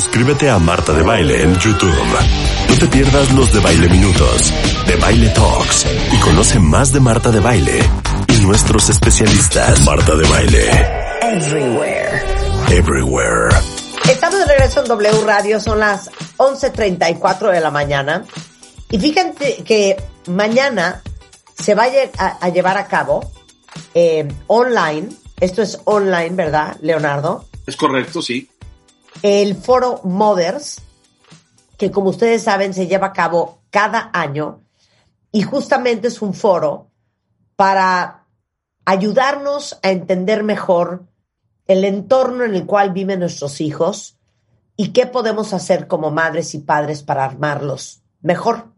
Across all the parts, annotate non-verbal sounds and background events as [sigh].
Suscríbete a Marta de Baile en YouTube. No te pierdas los de Baile Minutos, de Baile Talks y conoce más de Marta de Baile y nuestros especialistas. Marta de Baile. Everywhere. Everywhere. Estamos de regreso en W Radio, son las 11.34 de la mañana. Y fíjate que mañana se va a, lle- a- a llevar a cabo eh, online, esto es online, ¿verdad, Leonardo? Es correcto, sí. El foro Mothers, que como ustedes saben se lleva a cabo cada año y justamente es un foro para ayudarnos a entender mejor el entorno en el cual viven nuestros hijos y qué podemos hacer como madres y padres para armarlos mejor.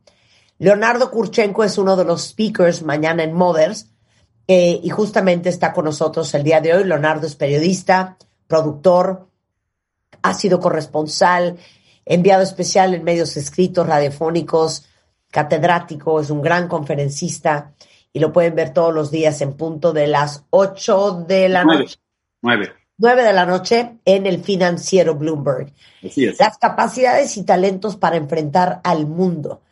Leonardo Kurchenko es uno de los speakers mañana en Mothers eh, y justamente está con nosotros el día de hoy. Leonardo es periodista, productor, ha sido corresponsal, enviado especial en medios escritos, radiofónicos, catedrático, es un gran conferencista y lo pueden ver todos los días en punto de las 8 de la Nueve. noche, Nueve. 9 de la noche en el financiero Bloomberg. Así es. Las capacidades y talentos para enfrentar al mundo.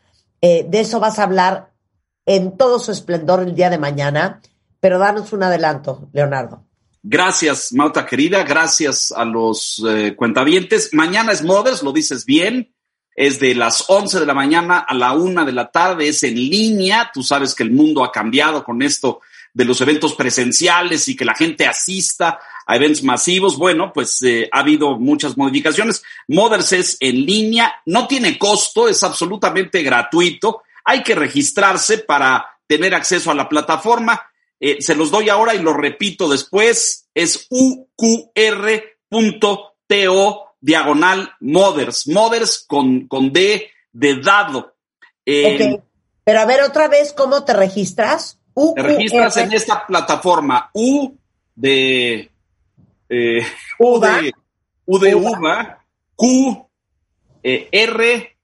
Eh, de eso vas a hablar en todo su esplendor el día de mañana, pero danos un adelanto, Leonardo. Gracias, Mauta querida. Gracias a los eh, cuentavientes. Mañana es Mothers, lo dices bien. Es de las 11 de la mañana a la 1 de la tarde. Es en línea. Tú sabes que el mundo ha cambiado con esto de los eventos presenciales y que la gente asista a eventos masivos. Bueno, pues eh, ha habido muchas modificaciones. Mothers es en línea. No tiene costo, es absolutamente gratuito. Hay que registrarse para tener acceso a la plataforma. Eh, se los doy ahora y lo repito después. Es uqr.to diagonal mothers. Mothers con, con D de dado. Eh, Ok. Pero a ver otra vez, ¿cómo te registras? Te registras en esta plataforma U de eh, [laughs] U Uva. de U de Uva. uva, Q eh, R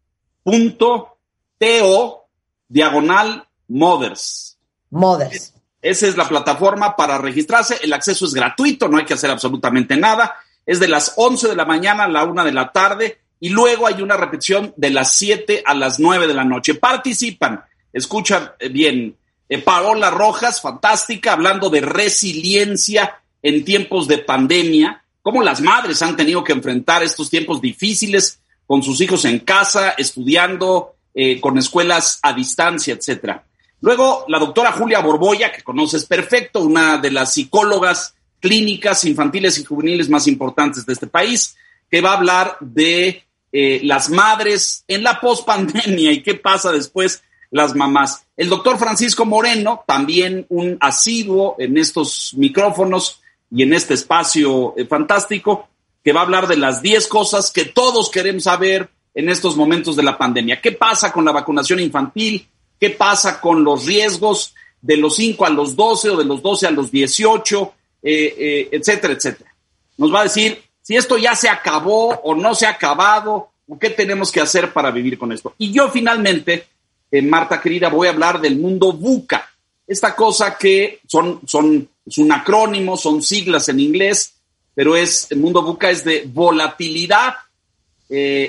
punto T O diagonal mothers. Mothers. Esa es la plataforma para registrarse. El acceso es gratuito, no hay que hacer absolutamente nada. Es de las 11 de la mañana a la 1 de la tarde y luego hay una repetición de las 7 a las 9 de la noche. Participan, escucha eh, bien, eh, Paola Rojas, fantástica, hablando de resiliencia en tiempos de pandemia, cómo las madres han tenido que enfrentar estos tiempos difíciles con sus hijos en casa, estudiando, eh, con escuelas a distancia, etcétera. Luego, la doctora Julia Borboya, que conoces perfecto, una de las psicólogas clínicas infantiles y juveniles más importantes de este país, que va a hablar de eh, las madres en la pospandemia y qué pasa después las mamás. El doctor Francisco Moreno, también un asiduo en estos micrófonos y en este espacio eh, fantástico, que va a hablar de las 10 cosas que todos queremos saber en estos momentos de la pandemia. ¿Qué pasa con la vacunación infantil? ¿Qué pasa con los riesgos de los 5 a los 12 o de los 12 a los 18, eh, eh, etcétera, etcétera? Nos va a decir si esto ya se acabó o no se ha acabado, o qué tenemos que hacer para vivir con esto. Y yo finalmente, eh, Marta querida, voy a hablar del mundo VUCA, esta cosa que son, son, es un acrónimo, son siglas en inglés, pero es, el mundo VUCA es de volatilidad,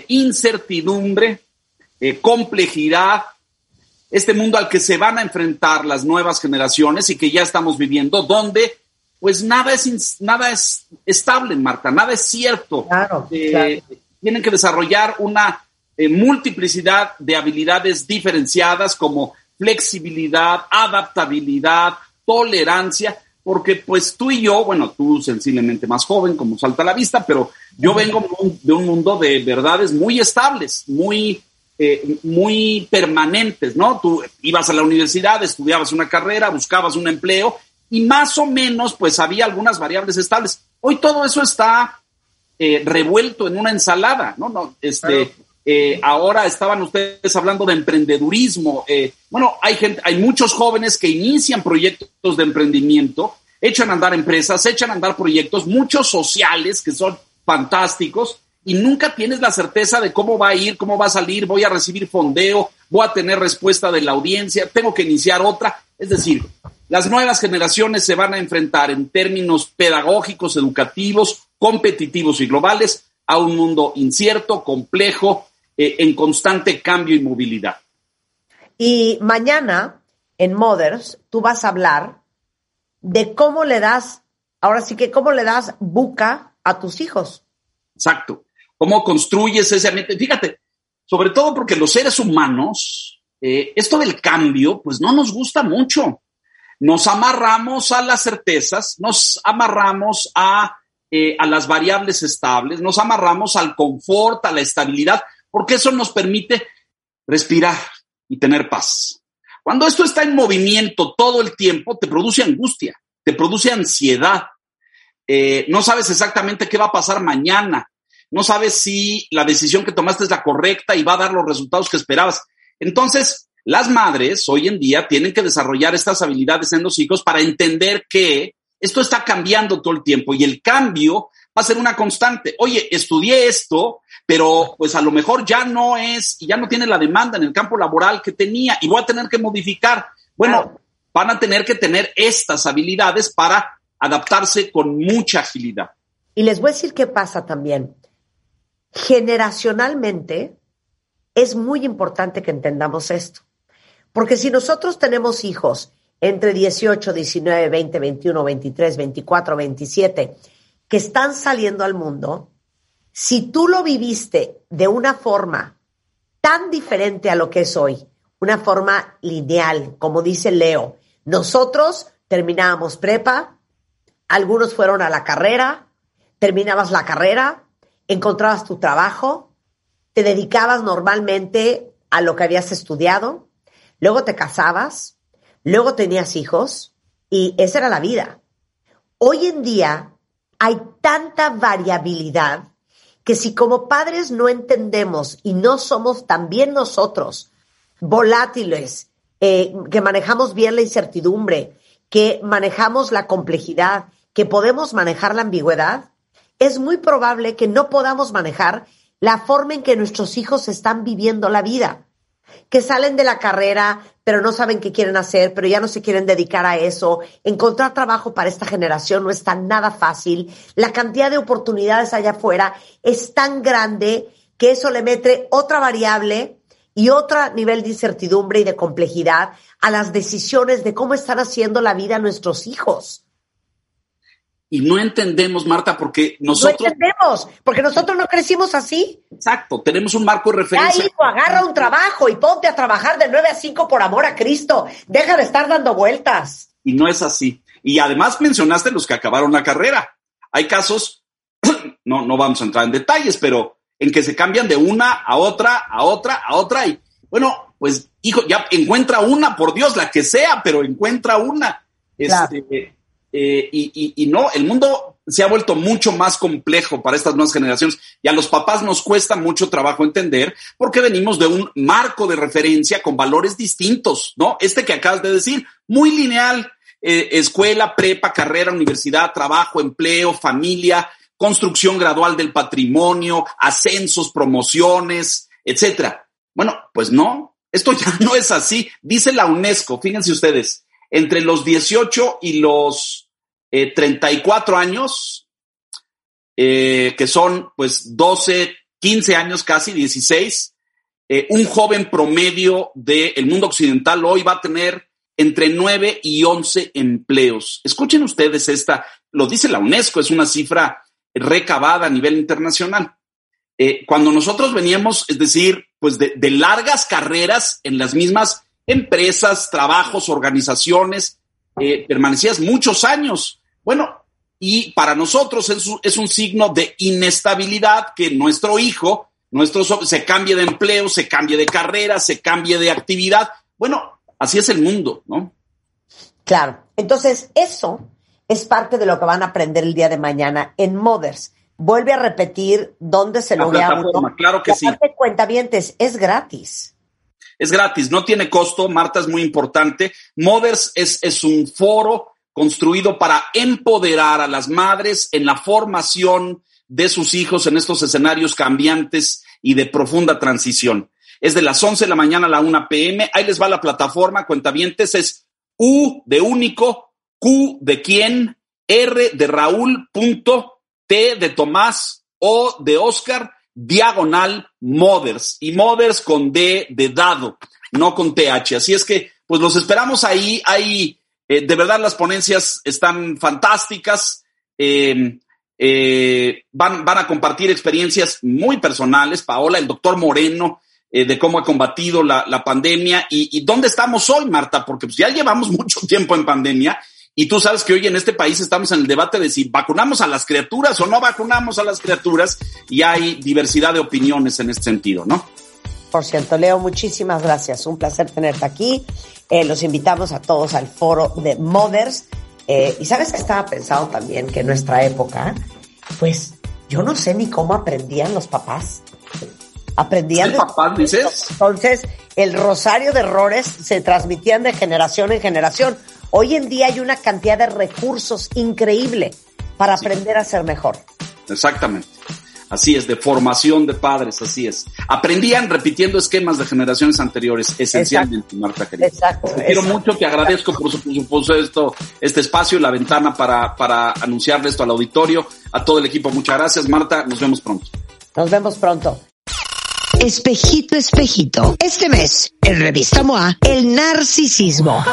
incertidumbre, complejidad, este mundo al que se van a enfrentar las nuevas generaciones y que ya estamos viviendo, donde pues nada es, nada es estable, Marta, nada es cierto. Claro, Eh, claro. Tienen que desarrollar una eh, multiplicidad de habilidades diferenciadas como flexibilidad, adaptabilidad, tolerancia, porque pues tú y yo, bueno, tú sensiblemente más joven, como salta a la vista, pero yo vengo de un mundo de verdades muy estables, muy, eh, muy permanentes, ¿no? Tú ibas a la universidad, estudiabas una carrera, buscabas un empleo y más o menos pues había algunas variables estables. Hoy todo eso está eh, revuelto en una ensalada, ¿no? no este, eh, ahora estaban ustedes hablando de emprendedurismo. Eh, bueno, hay gente, hay muchos jóvenes que inician proyectos de emprendimiento, echan a andar empresas, echan a andar proyectos, muchos sociales que son fantásticos, y nunca tienes la certeza de cómo va a ir, cómo va a salir, voy a recibir fondeo, voy a tener respuesta de la audiencia, tengo que iniciar otra. Es decir, las nuevas generaciones se van a enfrentar en términos pedagógicos, educativos, competitivos y globales a un mundo incierto, complejo, eh, en constante cambio y movilidad. Y mañana en Mothers tú vas a hablar de cómo le das, ahora sí que cómo le das buca a tus hijos. Exacto. Cómo construyes ese ambiente. Fíjate, sobre todo porque los seres humanos, eh, esto del cambio, pues no nos gusta mucho. Nos amarramos a las certezas, nos amarramos a, eh, a las variables estables, nos amarramos al confort, a la estabilidad, porque eso nos permite respirar y tener paz. Cuando esto está en movimiento todo el tiempo, te produce angustia, te produce ansiedad. Eh, no sabes exactamente qué va a pasar mañana no sabes si la decisión que tomaste es la correcta y va a dar los resultados que esperabas. Entonces, las madres hoy en día tienen que desarrollar estas habilidades en los hijos para entender que esto está cambiando todo el tiempo y el cambio va a ser una constante. Oye, estudié esto, pero pues a lo mejor ya no es y ya no tiene la demanda en el campo laboral que tenía y voy a tener que modificar. Bueno, van a tener que tener estas habilidades para adaptarse con mucha agilidad. Y les voy a decir qué pasa también generacionalmente es muy importante que entendamos esto. Porque si nosotros tenemos hijos entre 18, 19, 20, 21, 23, 24, 27, que están saliendo al mundo, si tú lo viviste de una forma tan diferente a lo que es hoy, una forma lineal, como dice Leo, nosotros terminábamos prepa, algunos fueron a la carrera, terminabas la carrera, encontrabas tu trabajo, te dedicabas normalmente a lo que habías estudiado, luego te casabas, luego tenías hijos y esa era la vida. Hoy en día hay tanta variabilidad que si como padres no entendemos y no somos también nosotros volátiles, eh, que manejamos bien la incertidumbre, que manejamos la complejidad, que podemos manejar la ambigüedad, es muy probable que no podamos manejar la forma en que nuestros hijos están viviendo la vida, que salen de la carrera, pero no saben qué quieren hacer, pero ya no se quieren dedicar a eso. Encontrar trabajo para esta generación no está nada fácil. La cantidad de oportunidades allá afuera es tan grande que eso le mete otra variable y otro nivel de incertidumbre y de complejidad a las decisiones de cómo están haciendo la vida nuestros hijos y no entendemos, Marta, porque nosotros... No entendemos, porque nosotros no crecimos así. Exacto, tenemos un marco de referencia. Ya, hijo, agarra un trabajo y ponte a trabajar de 9 a 5 por amor a Cristo. Deja de estar dando vueltas. Y no es así. Y además mencionaste los que acabaron la carrera. Hay casos, [clears throat] no, no vamos a entrar en detalles, pero en que se cambian de una a otra, a otra, a otra. Y bueno, pues, hijo, ya encuentra una, por Dios, la que sea, pero encuentra una. Este, eh, y, no, el mundo se ha vuelto mucho más complejo para estas nuevas generaciones y a los papás nos cuesta mucho trabajo entender porque venimos de un marco de referencia con valores distintos, ¿no? Este que acabas de decir, muy lineal, eh, escuela, prepa, carrera, universidad, trabajo, empleo, familia, construcción gradual del patrimonio, ascensos, promociones, etcétera. Bueno, pues no, esto ya [laughs] no es así. Dice la UNESCO, fíjense ustedes, entre los 18 y los 34 eh, años, eh, que son pues 12, 15 años casi, 16, eh, un joven promedio del mundo occidental hoy va a tener entre 9 y 11 empleos. Escuchen ustedes esta, lo dice la UNESCO, es una cifra recabada a nivel internacional. cuando nosotros veníamos, es decir, pues de, largas carreras en las mismas empresas, trabajos, organizaciones, eh, permanecías muchos años. Bueno, y para nosotros es, un signo de inestabilidad que nuestro hijo, nuestro se cambie de empleo, se cambie de carrera, se cambie de actividad. Bueno, así es el mundo, ¿no? Claro. Entonces, eso es parte de lo que van a aprender el día de mañana en Mothers. vuelve a repetir dónde se lo veamos. Claro que sí. cuentavientes, es gratis. Es gratis, no tiene costo. Marta es muy importante. Mothers es, es un foro construido para empoderar a las madres en la formación de sus hijos en estos escenarios cambiantes y de profunda transición. Es de las 11 de la mañana a la 1 pm. Ahí les va la plataforma, cuentavientes, es U de único, Q de quién, R de Raúl, punto, T de Tomás, O de Oscar, diagonal Mothers. Y Mothers con D de dado, no con TH. Así es que, pues los esperamos ahí. Hay, eh, de verdad, las ponencias están fantásticas. Eh, eh, van, van a compartir experiencias muy personales. Paola, el doctor Moreno, eh, de cómo ha combatido la, la pandemia y, y, dónde estamos hoy, Marta, porque pues ya llevamos [laughs] mucho tiempo en pandemia y tú sabes que hoy en este país estamos en el debate de si vacunamos a las criaturas o no vacunamos a las criaturas y hay diversidad de opiniones en este sentido, ¿no? Por cierto, Leo, muchísimas gracias. Un placer tenerte aquí. Eh, los invitamos a todos al foro de Mothers eh, y sabes que estaba pensando también que en nuestra época, pues yo no sé ni cómo aprendían los papás. Aprendían. ¿El papás dices? Entonces, el rosario de errores se transmitían de generación en generación. Hoy en día hay una cantidad de recursos increíble para aprender a ser mejor. Exactamente. Así es, de formación de padres, así es. Aprendían repitiendo esquemas de generaciones anteriores, esencialmente, Marta querida. Exacto. Te quiero mucho, te agradezco por supuesto esto, este espacio, la ventana para, para anunciarle esto al auditorio, a todo el equipo. Muchas gracias, Marta. Nos vemos pronto. Nos vemos pronto. Espejito, espejito. Este mes, en Revista MOA, el narcisismo.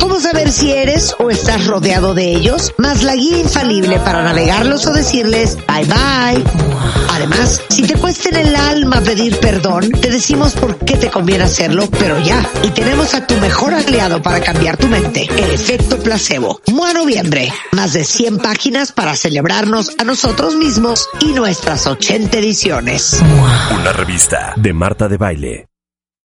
¿Cómo saber si eres o estás rodeado de ellos? Más la guía infalible para navegarlos o decirles bye bye. Además, si te cuesta en el alma pedir perdón, te decimos por qué te conviene hacerlo, pero ya. Y tenemos a tu mejor aliado para cambiar tu mente, el efecto placebo. MOA Noviembre. Más de 100 páginas para celebrarnos a nosotros mismos y nuestras 80 ediciones. Una de Marta de Baile.